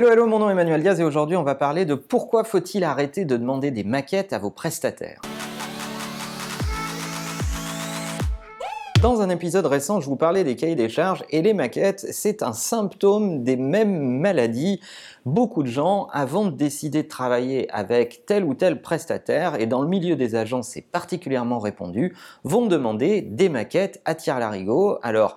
Hello, hello, mon nom est Emmanuel Diaz et aujourd'hui on va parler de pourquoi faut-il arrêter de demander des maquettes à vos prestataires. Dans un épisode récent, je vous parlais des cahiers des charges et les maquettes, c'est un symptôme des mêmes maladies. Beaucoup de gens, avant de décider de travailler avec tel ou tel prestataire, et dans le milieu des agences c'est particulièrement répandu, vont demander des maquettes à tire-larigot. Alors,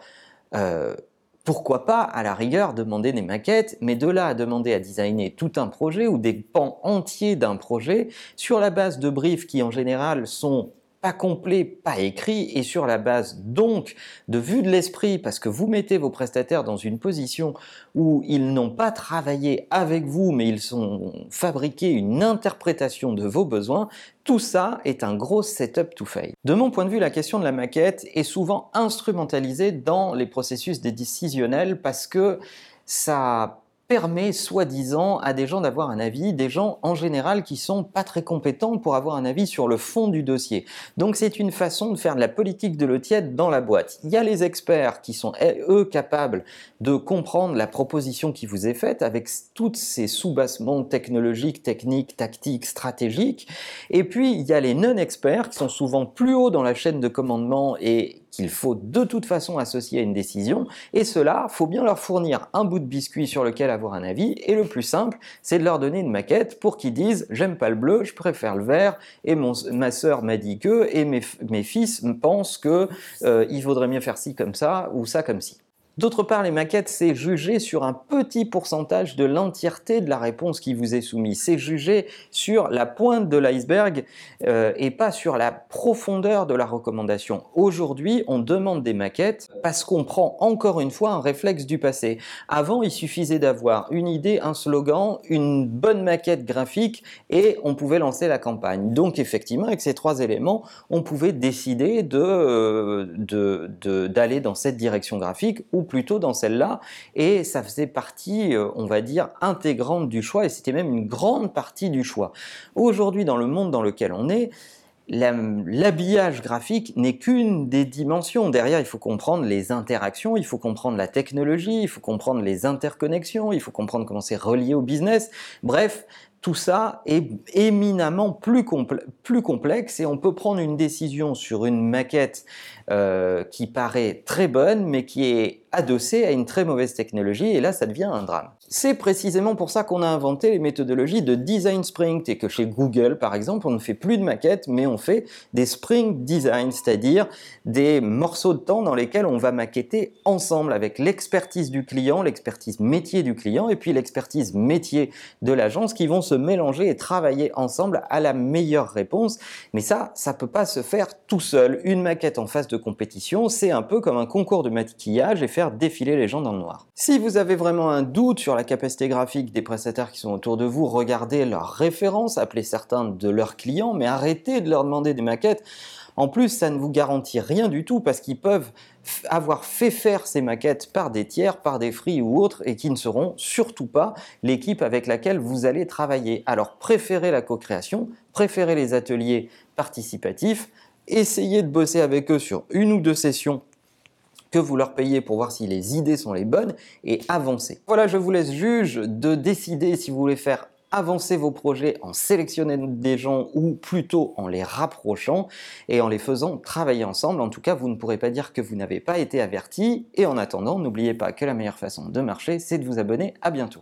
euh, pourquoi pas, à la rigueur, demander des maquettes, mais de là à demander à designer tout un projet ou des pans entiers d'un projet sur la base de briefs qui en général sont pas complet, pas écrit, et sur la base donc de vue de l'esprit, parce que vous mettez vos prestataires dans une position où ils n'ont pas travaillé avec vous, mais ils ont fabriqué une interprétation de vos besoins, tout ça est un gros setup to fail. De mon point de vue, la question de la maquette est souvent instrumentalisée dans les processus décisionnels parce que ça permet soi-disant à des gens d'avoir un avis, des gens en général qui sont pas très compétents pour avoir un avis sur le fond du dossier. Donc c'est une façon de faire de la politique de l'eau tiède dans la boîte. Il y a les experts qui sont eux capables de comprendre la proposition qui vous est faite avec toutes ces sous-bassements technologiques, techniques, tactiques, stratégiques. Et puis il y a les non-experts qui sont souvent plus haut dans la chaîne de commandement et qu'il faut de toute façon associer à une décision, et cela, faut bien leur fournir un bout de biscuit sur lequel avoir un avis, et le plus simple, c'est de leur donner une maquette pour qu'ils disent j'aime pas le bleu, je préfère le vert, et ma sœur m'a dit que, et mes, mes fils pensent que euh, il vaudrait mieux faire ci comme ça, ou ça comme ci. D'autre part, les maquettes, c'est juger sur un petit pourcentage de l'entièreté de la réponse qui vous est soumise. C'est juger sur la pointe de l'iceberg euh, et pas sur la profondeur de la recommandation. Aujourd'hui, on demande des maquettes parce qu'on prend encore une fois un réflexe du passé. Avant, il suffisait d'avoir une idée, un slogan, une bonne maquette graphique et on pouvait lancer la campagne. Donc effectivement, avec ces trois éléments, on pouvait décider de, euh, d'aller dans cette direction graphique plutôt dans celle-là, et ça faisait partie, euh, on va dire, intégrante du choix, et c'était même une grande partie du choix. Aujourd'hui, dans le monde dans lequel on est, l'habillage graphique n'est qu'une des dimensions. Derrière, il faut comprendre les interactions, il faut comprendre la technologie, il faut comprendre les interconnexions, il faut comprendre comment c'est relié au business. Bref, tout ça est éminemment plus, complexe et on peut prendre une décision sur une maquette euh, qui paraît très bonne mais qui est adossée à une très mauvaise technologie et là ça devient un drame. C'est précisément pour ça qu'on a inventé les méthodologies de design sprint et que chez Google par exemple on ne fait plus de maquettes mais on fait des sprint design, c'est-à-dire des morceaux de temps dans lesquels on va maqueter ensemble avec l'expertise du client, l'expertise métier du client et puis l'expertise métier de l'agence qui vont mélanger et travailler ensemble à la meilleure réponse. Mais ça, ça peut pas se faire tout seul. Une maquette en phase de compétition, c'est un peu comme un concours de maquillage et faire défiler les gens dans le noir. Si vous avez vraiment un doute sur la capacité graphique des prestataires qui sont autour de vous, regardez leurs références, appelez certains de leurs clients, mais arrêtez de leur demander des maquettes. En plus, ça ne vous garantit rien du tout parce qu'ils peuvent avoir fait faire ces maquettes par des tiers, par des free ou autres, et qui ne seront surtout pas l'équipe avec laquelle vous allez travailler. Alors préférez la co-création, préférez les ateliers participatifs, essayez de bosser avec eux sur une ou deux sessions que vous leur payez pour voir si les idées sont les bonnes et avancez. Voilà, je vous laisse juge de décider si vous voulez faire avancer vos projets en sélectionnant des gens ou plutôt en les rapprochant et en les faisant travailler ensemble. En tout cas, vous ne pourrez pas dire que vous n'avez pas été averti. Et en attendant, n'oubliez pas que la meilleure façon de marcher, c'est de vous abonner. À bientôt.